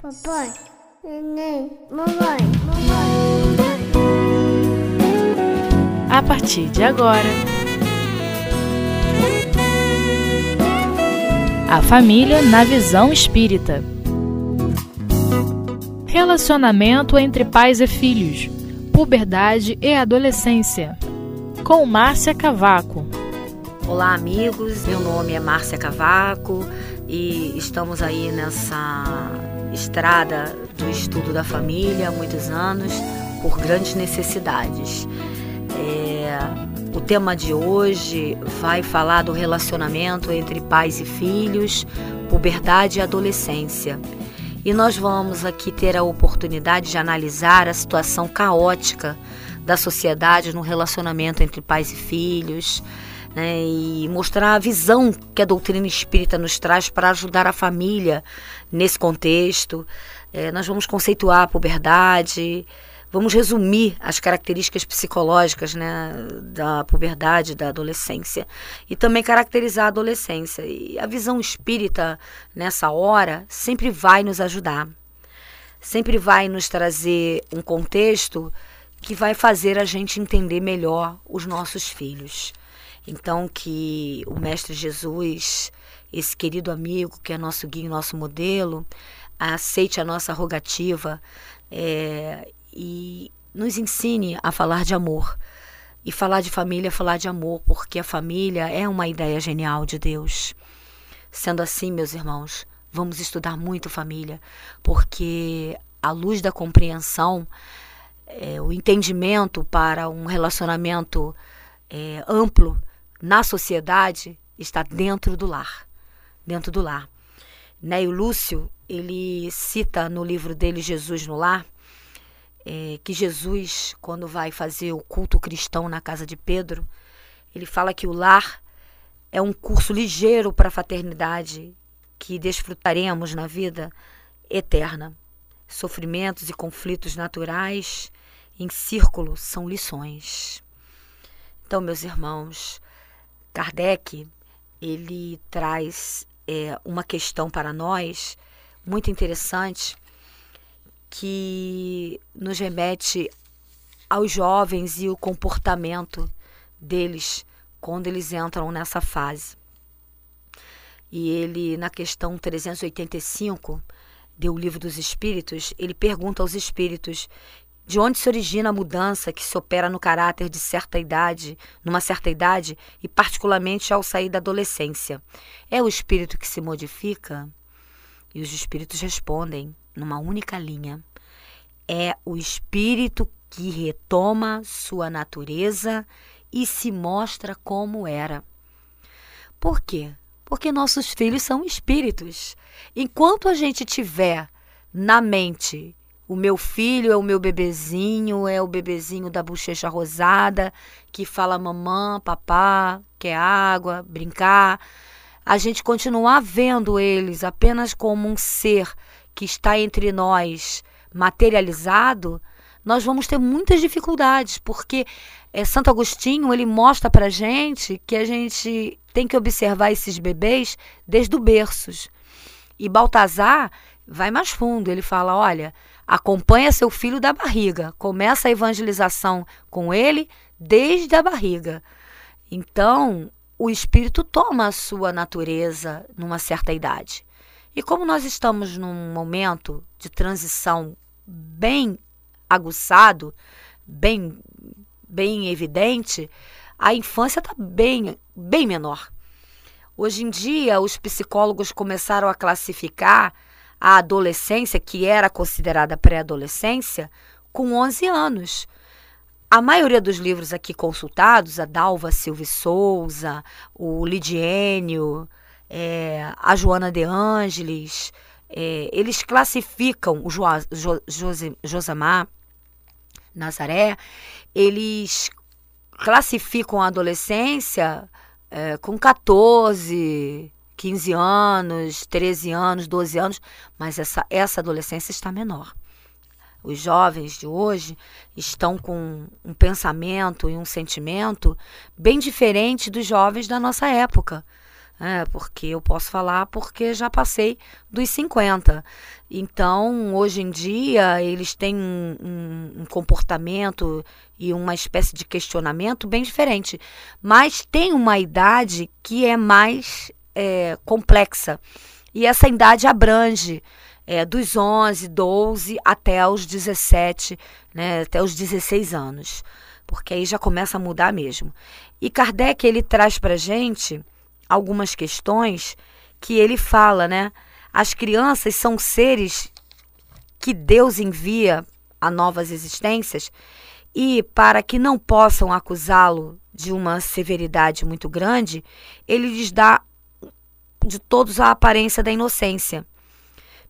Papai, neném, mamãe, mamãe. A partir de agora, a família na visão espírita. Relacionamento entre pais e filhos, puberdade e adolescência. Com Márcia Cavaco. Olá, amigos. Meu nome é Márcia Cavaco e estamos aí nessa estrada do estudo da família há muitos anos por grandes necessidades. É, o tema de hoje vai falar do relacionamento entre pais e filhos, puberdade e adolescência. E nós vamos aqui ter a oportunidade de analisar a situação caótica da sociedade no relacionamento entre pais e filhos, né, e mostrar a visão que a doutrina espírita nos traz para ajudar a família nesse contexto. É, nós vamos conceituar a puberdade, vamos resumir as características psicológicas né, da puberdade, da adolescência, e também caracterizar a adolescência. E a visão espírita, nessa hora, sempre vai nos ajudar, sempre vai nos trazer um contexto que vai fazer a gente entender melhor os nossos filhos. Então, que o Mestre Jesus, esse querido amigo que é nosso guia, nosso modelo, aceite a nossa rogativa é, e nos ensine a falar de amor. E falar de família é falar de amor, porque a família é uma ideia genial de Deus. Sendo assim, meus irmãos, vamos estudar muito família, porque a luz da compreensão, é, o entendimento para um relacionamento é, amplo na sociedade está dentro do lar, dentro do lar. Né? E o Lúcio, ele cita no livro dele Jesus no Lar, é, que Jesus, quando vai fazer o culto cristão na casa de Pedro, ele fala que o lar é um curso ligeiro para a fraternidade que desfrutaremos na vida eterna. Sofrimentos e conflitos naturais em círculo são lições. Então, meus irmãos, Kardec ele traz é, uma questão para nós muito interessante que nos remete aos jovens e o comportamento deles quando eles entram nessa fase. E ele, na questão 385 do Livro dos Espíritos, ele pergunta aos espíritos de onde se origina a mudança que se opera no caráter de certa idade, numa certa idade, e particularmente ao sair da adolescência? É o espírito que se modifica? E os espíritos respondem numa única linha: é o espírito que retoma sua natureza e se mostra como era. Por quê? Porque nossos filhos são espíritos. Enquanto a gente tiver na mente o meu filho é o meu bebezinho, é o bebezinho da bochecha rosada, que fala mamã, papá, quer água, brincar. A gente continuar vendo eles apenas como um ser que está entre nós, materializado, nós vamos ter muitas dificuldades, porque é, Santo Agostinho ele mostra para gente que a gente tem que observar esses bebês desde o berços. E Baltazar vai mais fundo, ele fala, olha, Acompanha seu filho da barriga. Começa a evangelização com ele desde a barriga. Então, o espírito toma a sua natureza numa certa idade. E como nós estamos num momento de transição bem aguçado, bem bem evidente, a infância está bem bem menor. Hoje em dia, os psicólogos começaram a classificar a adolescência, que era considerada pré-adolescência, com 11 anos. A maioria dos livros aqui consultados, a Dalva Silva Souza, o Lidiênio, é, a Joana de Ângeles, é, eles classificam o jo, jo, José, Josamar Nazaré, eles classificam a adolescência é, com 14, 15 anos, 13 anos, 12 anos, mas essa, essa adolescência está menor. Os jovens de hoje estão com um pensamento e um sentimento bem diferente dos jovens da nossa época. É, porque eu posso falar porque já passei dos 50. Então, hoje em dia, eles têm um, um, um, comportamento e uma espécie de questionamento bem diferente. Mas tem uma idade que é mais é, complexa. E essa idade abrange é, dos 11, 12 até os 17, né, até os 16 anos. Porque aí já começa a mudar mesmo. E Kardec, ele traz para gente algumas questões que ele fala, né? As crianças são seres que Deus envia a novas existências e para que não possam acusá-lo de uma severidade muito grande, ele lhes dá de todos a aparência da inocência.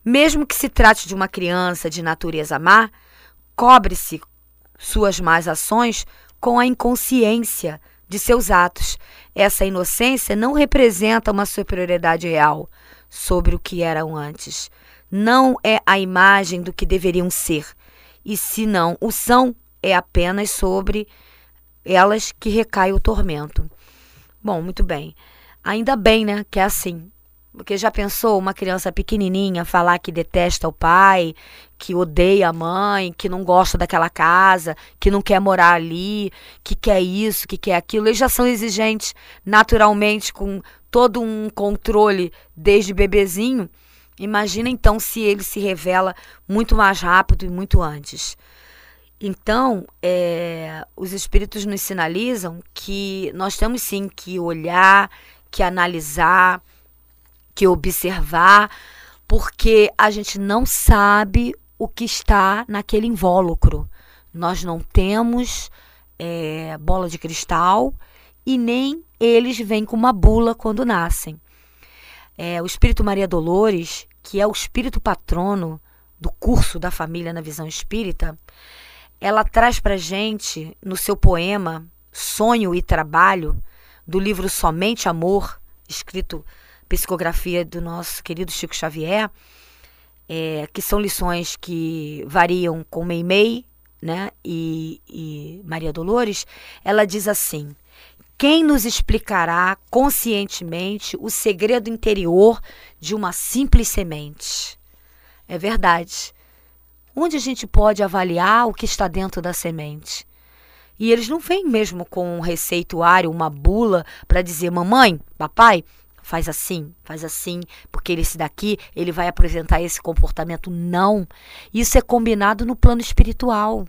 Mesmo que se trate de uma criança de natureza má, cobre-se suas más ações com a inconsciência de seus atos. Essa inocência não representa uma superioridade real sobre o que eram antes. Não é a imagem do que deveriam ser. E se não o são, é apenas sobre elas que recai o tormento. Bom, muito bem. Ainda bem, né, que é assim. Porque já pensou uma criança pequenininha falar que detesta o pai, que odeia a mãe, que não gosta daquela casa, que não quer morar ali, que quer isso, que quer aquilo. Eles já são exigentes naturalmente com todo um controle desde bebezinho. Imagina então se ele se revela muito mais rápido e muito antes. Então, é, os espíritos nos sinalizam que nós temos sim que olhar, que analisar, que observar, porque a gente não sabe o que está naquele invólucro. Nós não temos é, bola de cristal e nem eles vêm com uma bula quando nascem. É, o Espírito Maria Dolores, que é o espírito patrono do curso da família na visão espírita, ela traz para gente no seu poema Sonho e Trabalho, do livro Somente Amor, escrito psicografia do nosso querido Chico Xavier, é, que são lições que variam com Meimei né, e, e Maria Dolores, ela diz assim: quem nos explicará conscientemente o segredo interior de uma simples semente? É verdade. Onde a gente pode avaliar o que está dentro da semente? E eles não vêm mesmo com um receituário, uma bula para dizer: mamãe, papai, faz assim, faz assim, porque esse daqui ele vai apresentar esse comportamento. Não. Isso é combinado no plano espiritual.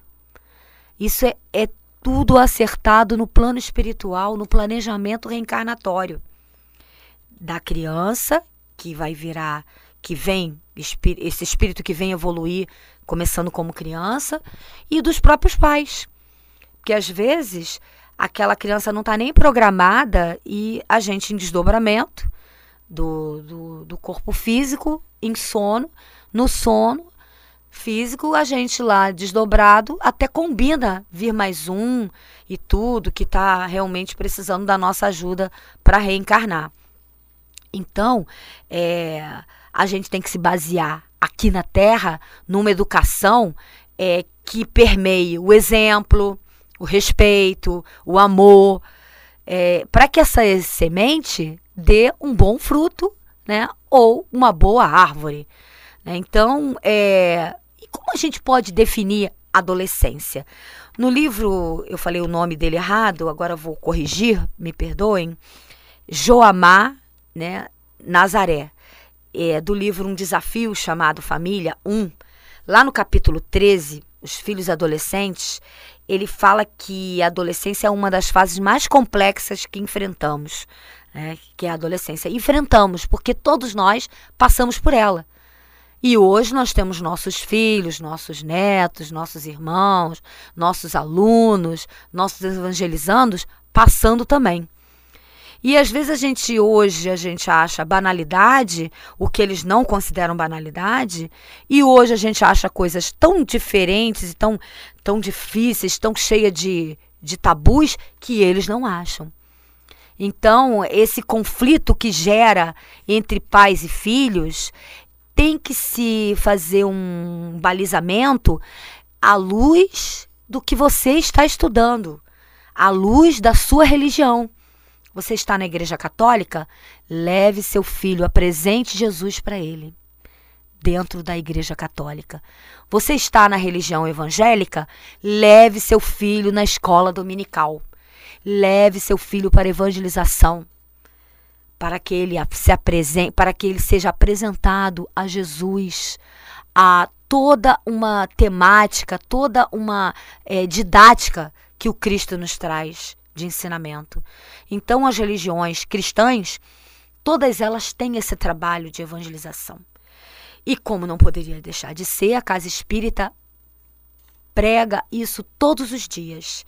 Isso é, é tudo acertado no plano espiritual, no planejamento reencarnatório da criança que vai virar, que vem, esse espírito que vem evoluir, começando como criança, e dos próprios pais. Porque às vezes aquela criança não está nem programada e a gente em desdobramento do, do, do, corpo físico, em sono, no sono físico, a gente lá desdobrado até combina vir mais um e tudo que está realmente precisando da nossa ajuda para reencarnar. Então, é, a gente tem que se basear aqui na Terra numa educação é, que permeie o exemplo, o respeito, o amor, é, para que essa semente dê um bom fruto, né? Ou uma boa árvore. Né? Então, é, como a gente pode definir adolescência? No livro, eu falei o nome dele errado, agora vou corrigir, me perdoem. Joamar, né? Nazaré. É, do livro Um Desafio chamado Família 1, lá no capítulo 13, Os Filhos Adolescentes, ele fala que a adolescência é uma das fases mais complexas que enfrentamos, né, que é a adolescência. Enfrentamos, porque todos nós passamos por ela. E hoje nós temos nossos filhos, nossos netos, nossos irmãos, nossos alunos, nossos evangelizandos passando também. E às vezes a gente hoje a gente acha banalidade o que eles não consideram banalidade, e hoje a gente acha coisas tão diferentes tão, tão difíceis, tão cheias de, de tabus que eles não acham. Então, esse conflito que gera entre pais e filhos tem que se fazer um balizamento à luz do que você está estudando, à luz da sua religião Você está na igreja católica? Leve seu filho, apresente Jesus para ele dentro da Igreja Católica. Você está na religião evangélica? Leve seu filho na escola dominical. Leve seu filho para evangelização, para que ele se apresente, para que ele seja apresentado a Jesus, a toda uma temática, toda uma é, didática que o Cristo nos traz de ensinamento. Então, as religiões cristãs, todas elas têm esse trabalho de evangelização. E como não poderia deixar de ser, a casa espírita prega isso todos os dias.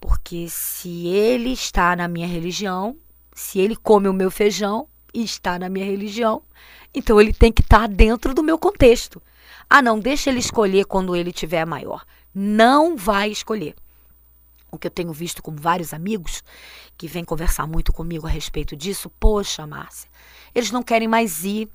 Porque se ele está na minha religião, se ele come o meu feijão e está na minha religião, então ele tem que estar dentro do meu contexto. Ah, não, deixa ele escolher quando ele tiver maior. Não vai escolher. O que eu tenho visto com vários amigos que vêm conversar muito comigo a respeito disso, poxa, Márcia, eles não querem mais ir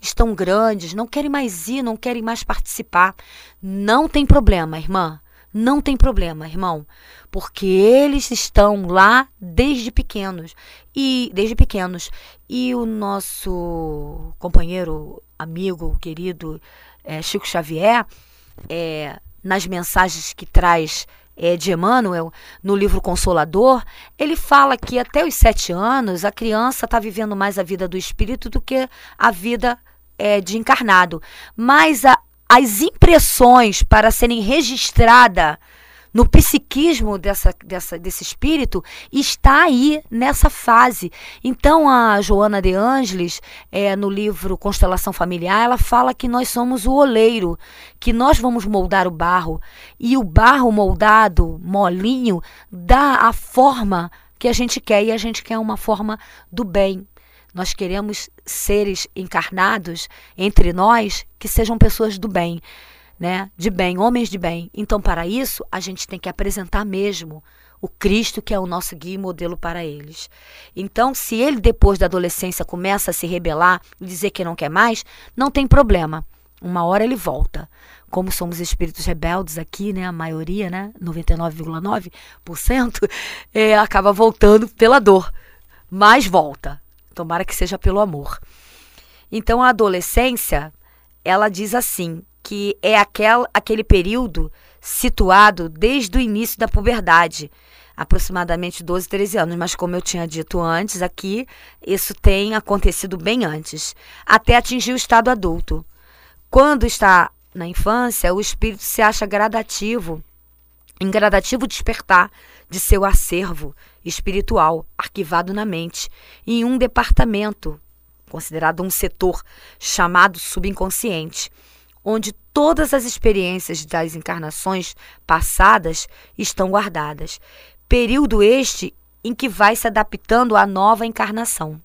estão grandes, não querem mais ir, não querem mais participar. Não tem problema, irmã. Não tem problema, irmão, porque eles estão lá desde pequenos e desde pequenos. E o nosso companheiro, amigo, querido é, Chico Xavier, é, nas mensagens que traz é, de Emmanuel, no livro Consolador, ele fala que até os sete anos a criança está vivendo mais a vida do espírito do que a vida é, de encarnado, mas a, as impressões para serem registradas no psiquismo dessa, dessa, desse espírito está aí nessa fase. Então, a Joana de Ângeles, é, no livro Constelação Familiar, ela fala que nós somos o oleiro, que nós vamos moldar o barro. E o barro moldado, molinho, dá a forma que a gente quer, e a gente quer uma forma do bem. Nós queremos seres encarnados entre nós que sejam pessoas do bem, né? De bem, homens de bem. Então, para isso, a gente tem que apresentar mesmo o Cristo que é o nosso guia e modelo para eles. Então, se ele depois da adolescência começa a se rebelar e dizer que não quer mais, não tem problema. Uma hora ele volta. Como somos espíritos rebeldes aqui, né, a maioria, né, 99,9%, é, acaba voltando pela dor, mas volta. Tomara que seja pelo amor. Então a adolescência, ela diz assim, que é aquel, aquele período situado desde o início da puberdade, aproximadamente 12, 13 anos, mas como eu tinha dito antes aqui, isso tem acontecido bem antes, até atingir o estado adulto. Quando está na infância, o espírito se acha gradativo, em gradativo despertar de seu acervo espiritual arquivado na mente em um departamento, considerado um setor chamado subconsciente, onde todas as experiências das encarnações passadas estão guardadas. Período este em que vai se adaptando à nova encarnação.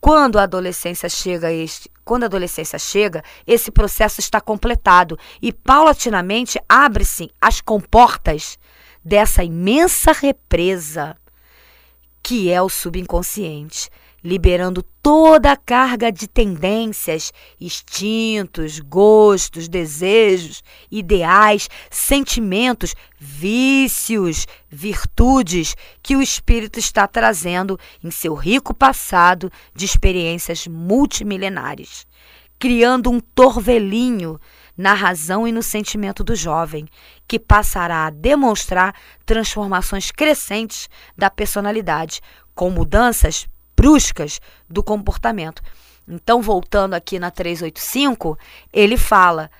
Quando a adolescência chega, este, quando a adolescência chega, esse processo está completado e paulatinamente abre-se as comportas dessa imensa represa que é o subconsciente, liberando toda a carga de tendências, instintos, gostos, desejos, ideais, sentimentos, vícios, virtudes que o espírito está trazendo em seu rico passado de experiências multimilenares, criando um torvelinho na razão e no sentimento do jovem, que passará a demonstrar transformações crescentes da personalidade, com mudanças bruscas do comportamento. Então, voltando aqui na 385, ele fala: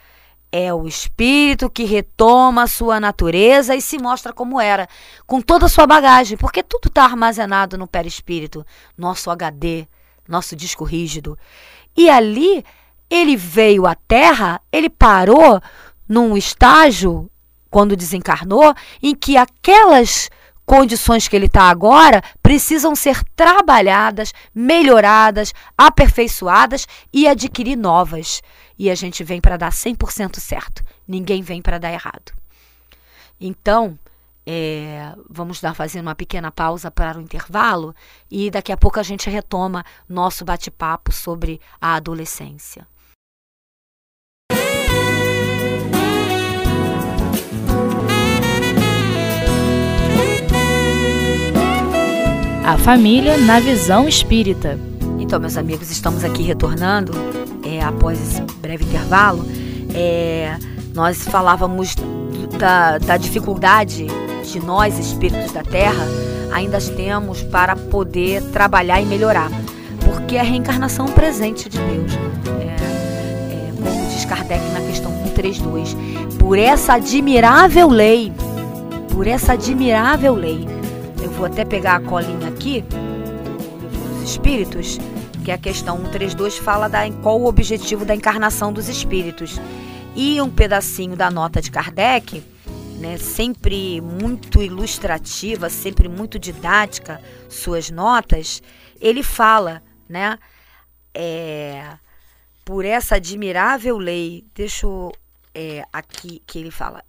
é o espírito que retoma a sua natureza e se mostra como era, com toda a sua bagagem, porque tudo está armazenado no perispírito, nosso HD, nosso disco rígido. E ali ele veio à Terra, ele parou num estágio, quando desencarnou, em que aquelas condições que ele está agora precisam ser trabalhadas, melhoradas, aperfeiçoadas e adquirir novas. E a gente vem para dar 100% certo. Ninguém vem para dar errado. Então, é, vamos dar fazendo uma pequena pausa para o intervalo e daqui a pouco a gente retoma nosso bate-papo sobre a adolescência. Família na visão espírita. Então, meus amigos, estamos aqui retornando é, após esse breve intervalo. É, nós falávamos da, da dificuldade de nós, espíritos da Terra, ainda temos para poder trabalhar e melhorar. Porque a reencarnação é um presente de Deus. É, é, como diz Kardec na questão 132. Por essa admirável lei, por essa admirável lei, vou até pegar a colinha aqui, dos espíritos, que é a questão 132 fala da qual o objetivo da encarnação dos espíritos. E um pedacinho da nota de Kardec né, sempre muito ilustrativa, sempre muito didática, suas notas, ele fala, né, é, por essa admirável lei, deixa eu, é, aqui que ele fala,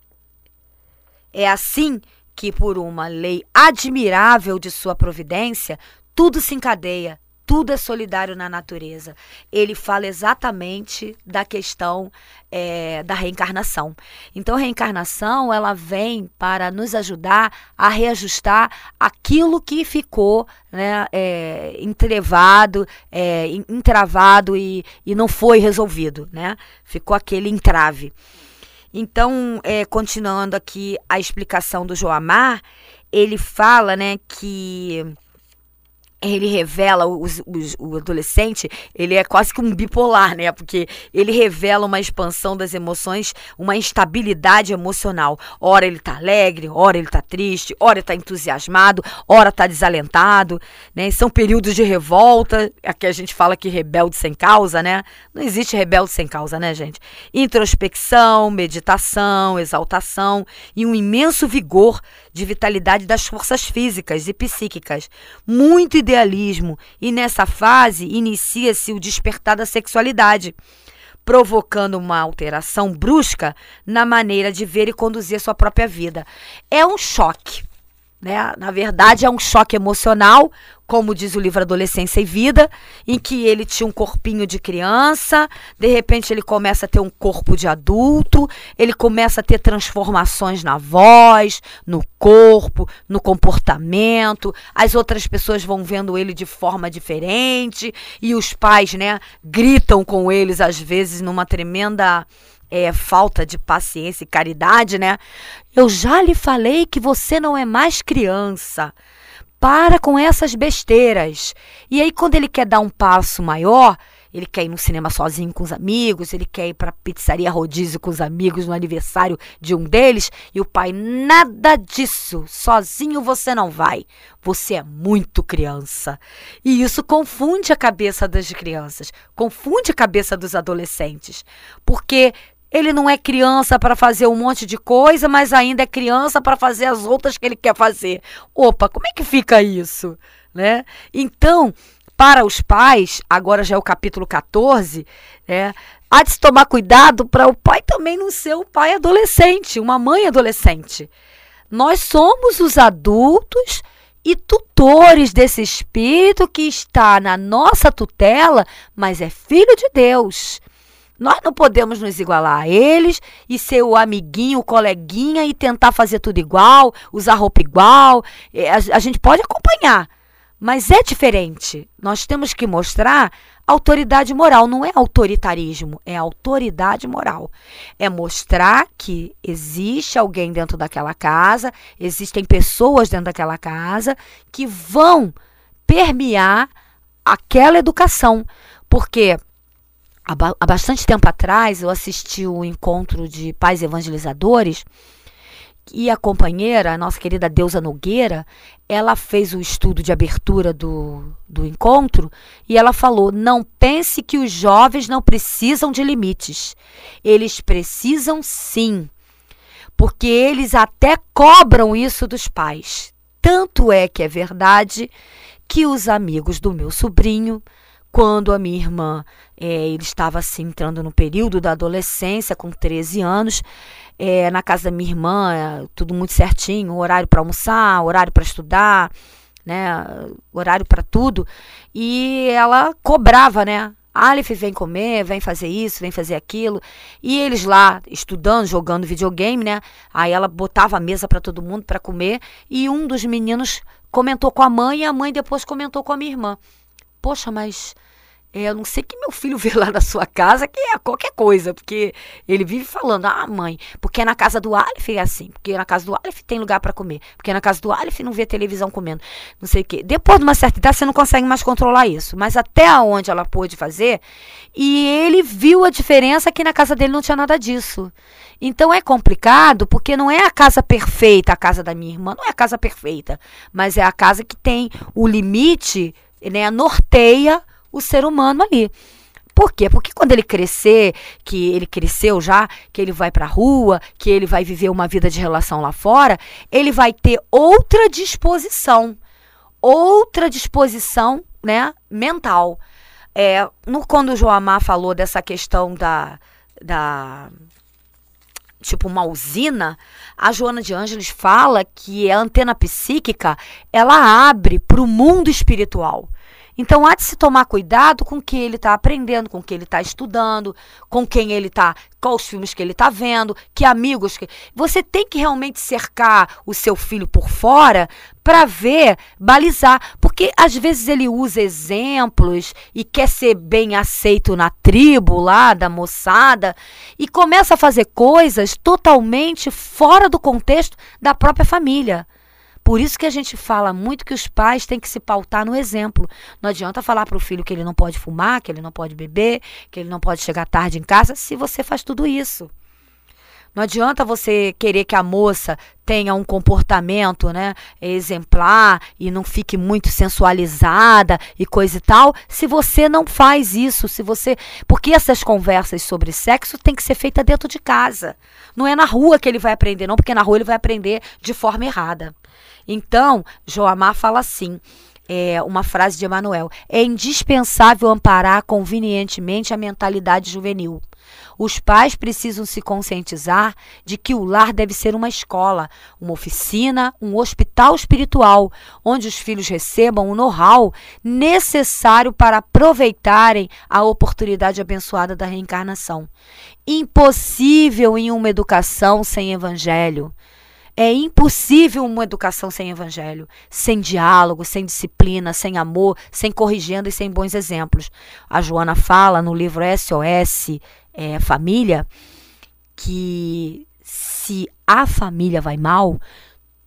é assim que por uma lei admirável de sua providência, tudo se encadeia, tudo é solidário na natureza. Ele fala exatamente da questão é, da reencarnação. Então, a reencarnação ela vem para nos ajudar a reajustar aquilo que ficou né, é, entrevado, é, entravado e, e não foi resolvido, né? Ficou aquele entrave. Então, é, continuando aqui a explicação do Joamar, ele fala né, que ele revela os, os, o adolescente, ele é quase que um bipolar, né? Porque ele revela uma expansão das emoções, uma instabilidade emocional. Ora ele tá alegre, ora ele tá triste, ora ele tá entusiasmado, ora tá desalentado, né? são períodos de revolta, aqui a gente fala que rebelde sem causa, né? Não existe rebelde sem causa, né, gente? Introspecção, meditação, exaltação e um imenso vigor de vitalidade das forças físicas e psíquicas. Muito idealismo, e nessa fase inicia-se o despertar da sexualidade, provocando uma alteração brusca na maneira de ver e conduzir a sua própria vida. É um choque. Né? Na verdade, é um choque emocional, como diz o livro Adolescência e Vida, em que ele tinha um corpinho de criança, de repente ele começa a ter um corpo de adulto, ele começa a ter transformações na voz, no corpo, no comportamento, as outras pessoas vão vendo ele de forma diferente e os pais, né, gritam com eles às vezes numa tremenda é, falta de paciência e caridade, né? Eu já lhe falei que você não é mais criança. Para com essas besteiras. E aí, quando ele quer dar um passo maior, ele quer ir no cinema sozinho com os amigos, ele quer ir para pizzaria rodízio com os amigos no aniversário de um deles, e o pai, nada disso, sozinho você não vai. Você é muito criança. E isso confunde a cabeça das crianças, confunde a cabeça dos adolescentes, porque ele não é criança para fazer um monte de coisa, mas ainda é criança para fazer as outras que ele quer fazer. Opa, como é que fica isso? Né? Então, para os pais, agora já é o capítulo 14, né? Há de se tomar cuidado para o pai também não ser o pai adolescente, uma mãe adolescente. Nós somos os adultos e tutores desse espírito que está na nossa tutela, mas é filho de Deus. Nós não podemos nos igualar a eles e ser o amiguinho, o coleguinha e tentar fazer tudo igual, usar roupa igual. É, a, gente pode acompanhar, mas é diferente. Nós temos que mostrar autoridade moral, não é autoritarismo, é autoridade moral. É mostrar que existe alguém dentro daquela casa, existem pessoas dentro daquela casa que vão permear aquela educação. Porque há bastante tempo atrás eu assisti o um encontro de pais evangelizadores e a companheira, a nossa querida Deusa Nogueira, ela fez o estudo de abertura do, do encontro e ela falou: não pense que os jovens não precisam de limites. Eles precisam sim, porque eles até cobram isso dos pais. Tanto é que é verdade que os amigos do meu sobrinho quando a minha irmã é, ele estava assim entrando no período da adolescência, com 13 anos, é, na casa da minha irmã, tudo muito certinho, horário para almoçar, horário para estudar, né, horário para tudo, e ela cobrava, né, Aleph vem comer, vem fazer isso, vem fazer aquilo. E eles lá estudando, jogando videogame, né? Aí ela botava a mesa para todo mundo para comer e um dos meninos comentou com a mãe e a mãe depois comentou com a minha irmã. Poxa, mas é, eu não sei que meu filho vê lá na sua casa, que é qualquer coisa, porque ele vive falando, ah, mãe, porque na casa do Aleph é assim, porque na casa do Aleph tem lugar para comer, porque na casa do Aleph não vê televisão comendo, não sei o quê. Depois de uma certa idade, você não consegue mais controlar isso, mas até onde ela pôde fazer, e ele viu a diferença que na casa dele não tinha nada disso. Então é complicado, porque não é a casa perfeita, a casa da minha irmã, não é a casa perfeita, mas é a casa que tem o limite, né, norteia o ser humano ali. Por quê? Porque quando ele crescer, que ele cresceu já, que ele vai para a rua, que ele vai viver uma vida de relação lá fora, ele vai ter outra disposição, outra disposição, né, mental. É, no, quando o Joamar falou dessa questão da, da tipo uma usina, a Joana de Ângeles fala que a antena psíquica ela abre para o mundo espiritual. Então há de se tomar cuidado com o que ele está aprendendo, com o que ele está estudando, com quem ele está, quais os filmes que ele está vendo, que amigos que. Você tem que realmente cercar o seu filho por fora para ver, balizar. Porque às vezes ele usa exemplos e quer ser bem aceito na tribo lá da moçada e começa a fazer coisas totalmente fora do contexto da própria família. Por isso que a gente fala muito que os pais têm que se pautar no exemplo. Não adianta falar para o filho que ele não pode fumar, que ele não pode beber, que ele não pode chegar tarde em casa, se você faz tudo isso. Não adianta você querer que a moça tenha um comportamento né, exemplar e não fique muito sensualizada e coisa e tal, se você não faz isso, se você. Porque essas conversas sobre sexo tem que ser feita dentro de casa. Não é na rua que ele vai aprender, não, porque na rua ele vai aprender de forma errada. Então, Joamar fala assim. É uma frase de Emanuel: é indispensável amparar convenientemente a mentalidade juvenil. Os pais precisam se conscientizar de que o lar deve ser uma escola, uma oficina, um hospital espiritual, onde os filhos recebam o know-how necessário para aproveitarem a oportunidade abençoada da reencarnação. Impossível em uma educação sem evangelho. É impossível uma educação sem evangelho, sem diálogo, sem disciplina, sem amor, sem corrigendo e sem bons exemplos. A Joana fala no livro SOS é, Família que se a família vai mal,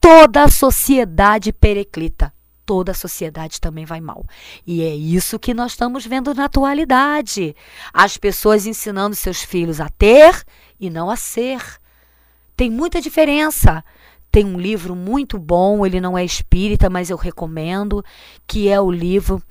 toda a sociedade pereclita. Toda a sociedade também vai mal. E é isso que nós estamos vendo na atualidade. As pessoas ensinando seus filhos a ter e não a ser tem muita diferença. Tem um livro muito bom, ele não é espírita, mas eu recomendo, que é o livro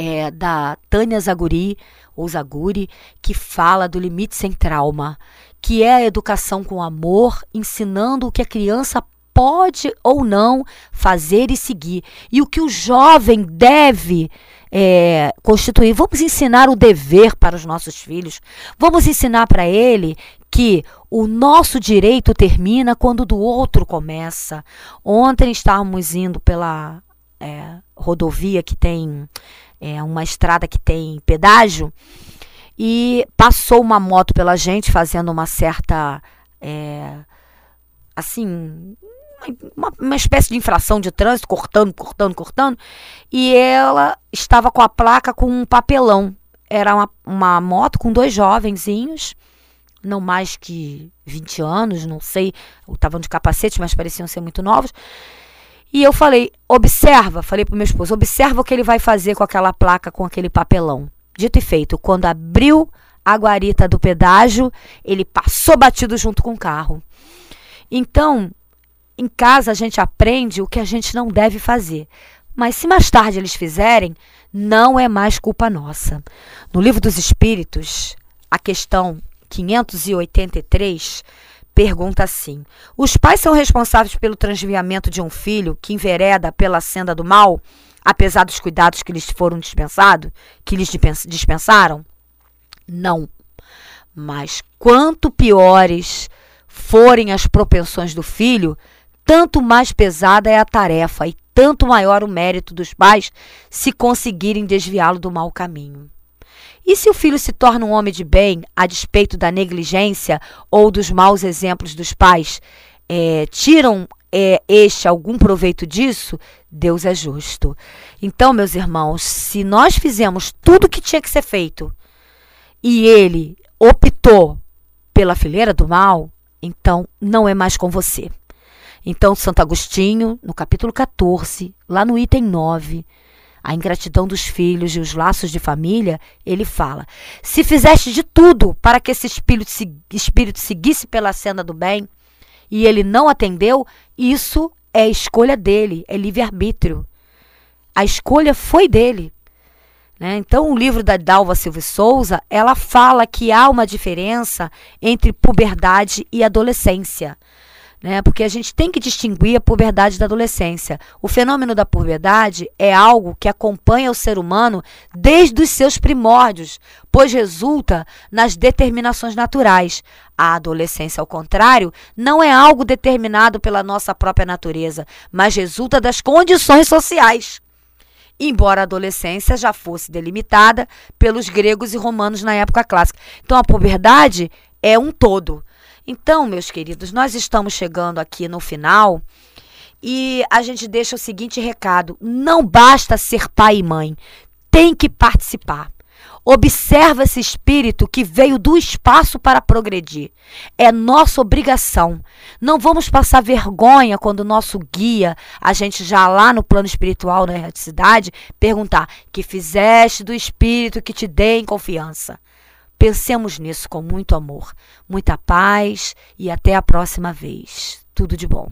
é, da Tânia Zaguri, ou Zaguri, que fala do limite sem trauma, que é a educação com amor, ensinando o que a criança pode ou não fazer e seguir, e o que o jovem deve é, constituir. Vamos ensinar o dever para os nossos filhos. Vamos ensinar para ele que o nosso direito termina quando do outro começa. Ontem estávamos indo pela é, rodovia que tem é, uma estrada que tem pedágio e passou uma moto pela gente fazendo uma certa é, assim uma, uma, espécie de infração de trânsito, cortando, cortando, cortando, e ela estava com a placa com um papelão. Era uma, uma moto com dois jovenzinhos, não mais que 20 anos, não sei, estavam de capacete, mas pareciam ser muito novos. E eu falei, observa, falei para meu esposo, observa o que ele vai fazer com aquela placa, com aquele papelão. Dito e feito, quando abriu a guarita do pedágio, ele passou batido junto com o carro. Então, em casa a gente aprende o que a gente não deve fazer. Mas se mais tarde eles fizerem, não é mais culpa nossa. No Livro dos Espíritos, a questão 583 pergunta assim: Os pais são responsáveis pelo transviamento de um filho que envereda pela senda do mal, apesar dos cuidados que lhes foram dispensados, que lhes dispensaram? Não. Mas quanto piores forem as propensões do filho, tanto mais pesada é a tarefa e tanto maior o mérito dos pais se conseguirem desviá-lo do mau caminho. E se o filho se torna um homem de bem a despeito da negligência ou dos maus exemplos dos pais? É, tiram é, este algum proveito disso? Deus é justo. Então, meus irmãos, se nós fizemos tudo o que tinha que ser feito e ele optou pela fileira do mal, então não é mais com você. Então, Santo Agostinho, no capítulo 14, lá no item 9, a ingratidão dos filhos e os laços de família, ele fala: Se fizeste de tudo para que esse espírito, espírito seguisse pela senda do bem e ele não atendeu, isso é escolha dele, é livre-arbítrio. A escolha foi dele. Né? Então, o livro da Dalva Silva Souza, ela fala que há uma diferença entre puberdade e adolescência né? Porque a gente tem que distinguir a puberdade da adolescência. O fenômeno da puberdade é algo que acompanha o ser humano desde os seus primórdios, pois resulta nas determinações naturais. A adolescência, ao contrário, não é algo determinado pela nossa própria natureza, mas resulta das condições sociais. Embora a adolescência já fosse delimitada pelos gregos e romanos na época clássica. Então a puberdade é um todo. Então, meus queridos, nós estamos chegando aqui no final e a gente deixa o seguinte recado: não basta ser pai e mãe, tem que participar. Observa esse espírito que veio do espaço para progredir. É nossa obrigação. Não vamos passar vergonha quando o nosso guia, a gente já lá no plano espiritual na erraticidade, perguntar: que fizeste do espírito que te dê em confiança? Pensemos nisso com muito amor, muita paz e até a próxima vez. Tudo de bom.